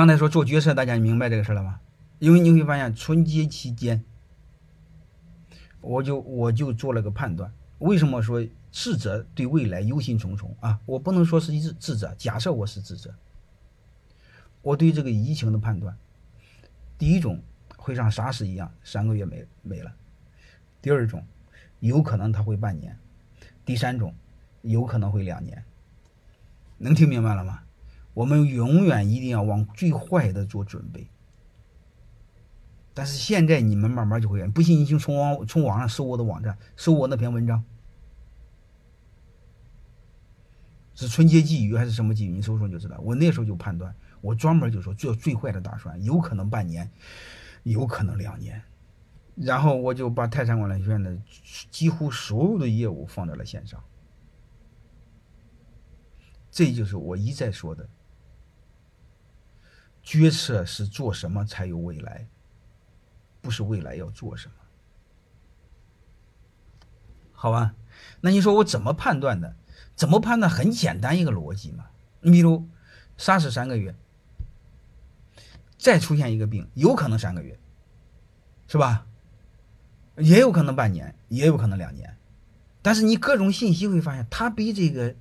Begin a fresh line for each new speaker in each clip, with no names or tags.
刚才说做决策，大家明白这个事了吗？因为你会发现春节期间，我就我就做了个判断。为什么说智者对未来忧心忡忡啊？我不能说是智智者，假设我是智者，我对这个疫情的判断，第一种会像沙士一样三个月没没了，第二种有可能它会半年，第三种有可能会两年。能听明白了吗？我们永远一定要往最坏的做准备。但是现在你们慢慢就会，不信你就从网从网上搜我的网站，搜我那篇文章，是春节寄语还是什么寄语？你搜搜就知道。我那时候就判断，我专门就说做最坏的打算，有可能半年，有可能两年。然后我就把泰山管理学院的几乎所有的业务放在了线上。这就是我一再说的，决策是做什么才有未来，不是未来要做什么，好吧？那你说我怎么判断的？怎么判断？很简单一个逻辑嘛。你比如，杀死三个月，再出现一个病，有可能三个月，是吧？也有可能半年，也有可能两年，但是你各种信息会发现，它比这个。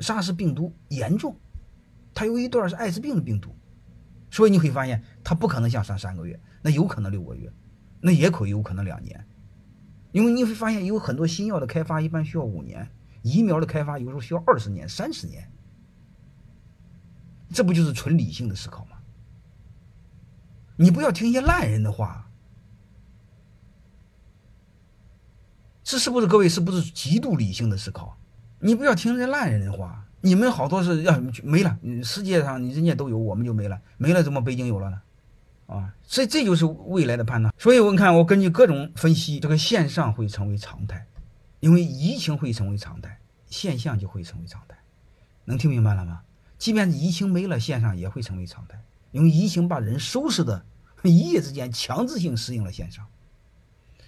沙士病毒严重，它有一段是艾滋病的病毒，所以你会发现它不可能像上三个月，那有可能六个月，那也可有可能两年，因为你会发现有很多新药的开发一般需要五年，疫苗的开发有时候需要二十年、三十年，这不就是纯理性的思考吗？你不要听一些烂人的话，这是不是各位是不是极度理性的思考？你不要听这烂人的话，你们好多是要没了，世界上人家都有，我们就没了，没了怎么北京有了呢？啊，所以这就是未来的判断。所以我看我根据各种分析，这个线上会成为常态，因为疫情会成为常态，线上就会成为常态。能听明白了吗？即便是疫情没了，线上也会成为常态，因为疫情把人收拾的，一夜之间强制性适应了线上。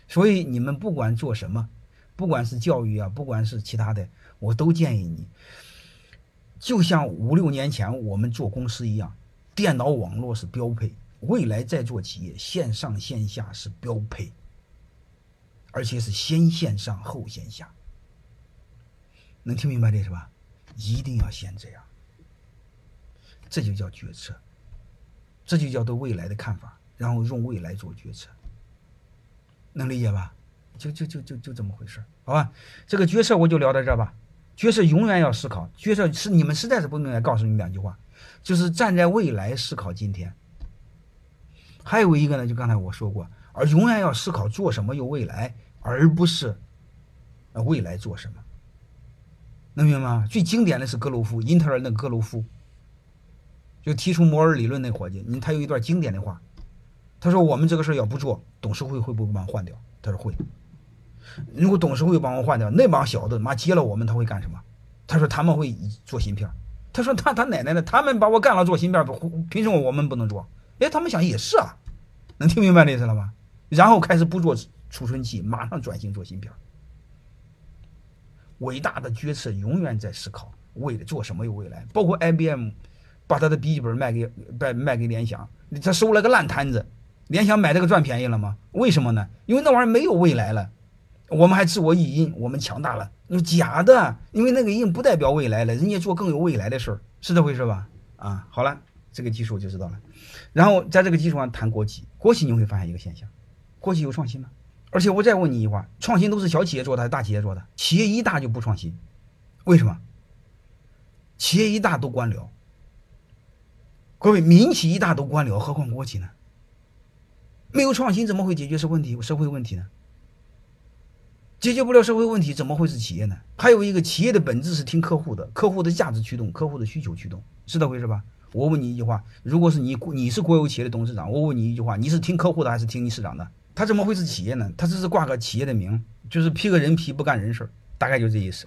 所以你们不管做什么。不管是教育啊，不管是其他的，我都建议你，就像五六年前我们做公司一样，电脑网络是标配，未来再做企业，线上线下是标配，而且是先线上后线下，能听明白这是吧？一定要先这样，这就叫决策，这就叫对未来的看法，然后用未来做决策，能理解吧？就就就就就这么回事好吧？这个决策我就聊到这吧。决策永远要思考，决策是你们实在是不明白，告诉你两句话，就是站在未来思考今天。还有一个呢，就刚才我说过，而永远要思考做什么有未来，而不是未来做什么。能明白吗？最经典的是格鲁夫，英特尔那格鲁夫，就提出摩尔理论那伙计，你他有一段经典的话，他说：“我们这个事儿要不做，董事会会不会把换掉？”他说会。如果董事会把我换掉，那帮小子妈接了我们，他会干什么？他说他们会做芯片。他说他他奶奶的，他们把我干了做芯片，不凭什么我们不能做？哎，他们想也是啊，能听明白这意思了吗？然后开始不做储存器，马上转型做芯片。伟大的决策永远在思考为了做什么有未来。包括 IBM 把他的笔记本卖给卖卖给联想，他收了个烂摊子。联想买这个赚便宜了吗？为什么呢？因为那玩意儿没有未来了。我们还自我意淫，我们强大了，假的。因为那个已经不代表未来了，人家做更有未来的事儿，是这回事吧？啊，好了，这个基础就知道了。然后在这个基础上谈国企，国企你会发现一个现象：国企有创新吗？而且我再问你一句话：创新都是小企业做的还是大企业做的？企业一大就不创新，为什么？企业一大都官僚，各位民企一大都官僚，何况国企呢？没有创新怎么会解决社会问题？社会问题呢？解决不了社会问题，怎么会是企业呢？还有一个企业的本质是听客户的，客户的价值驱动，客户的需求驱动，是这回事吧？我问你一句话：如果是你，你是国有企业的董事长，我问你一句话：你是听客户的还是听你市长的？他怎么会是企业呢？他只是挂个企业的名，就是披个人皮不干人事大概就这意思。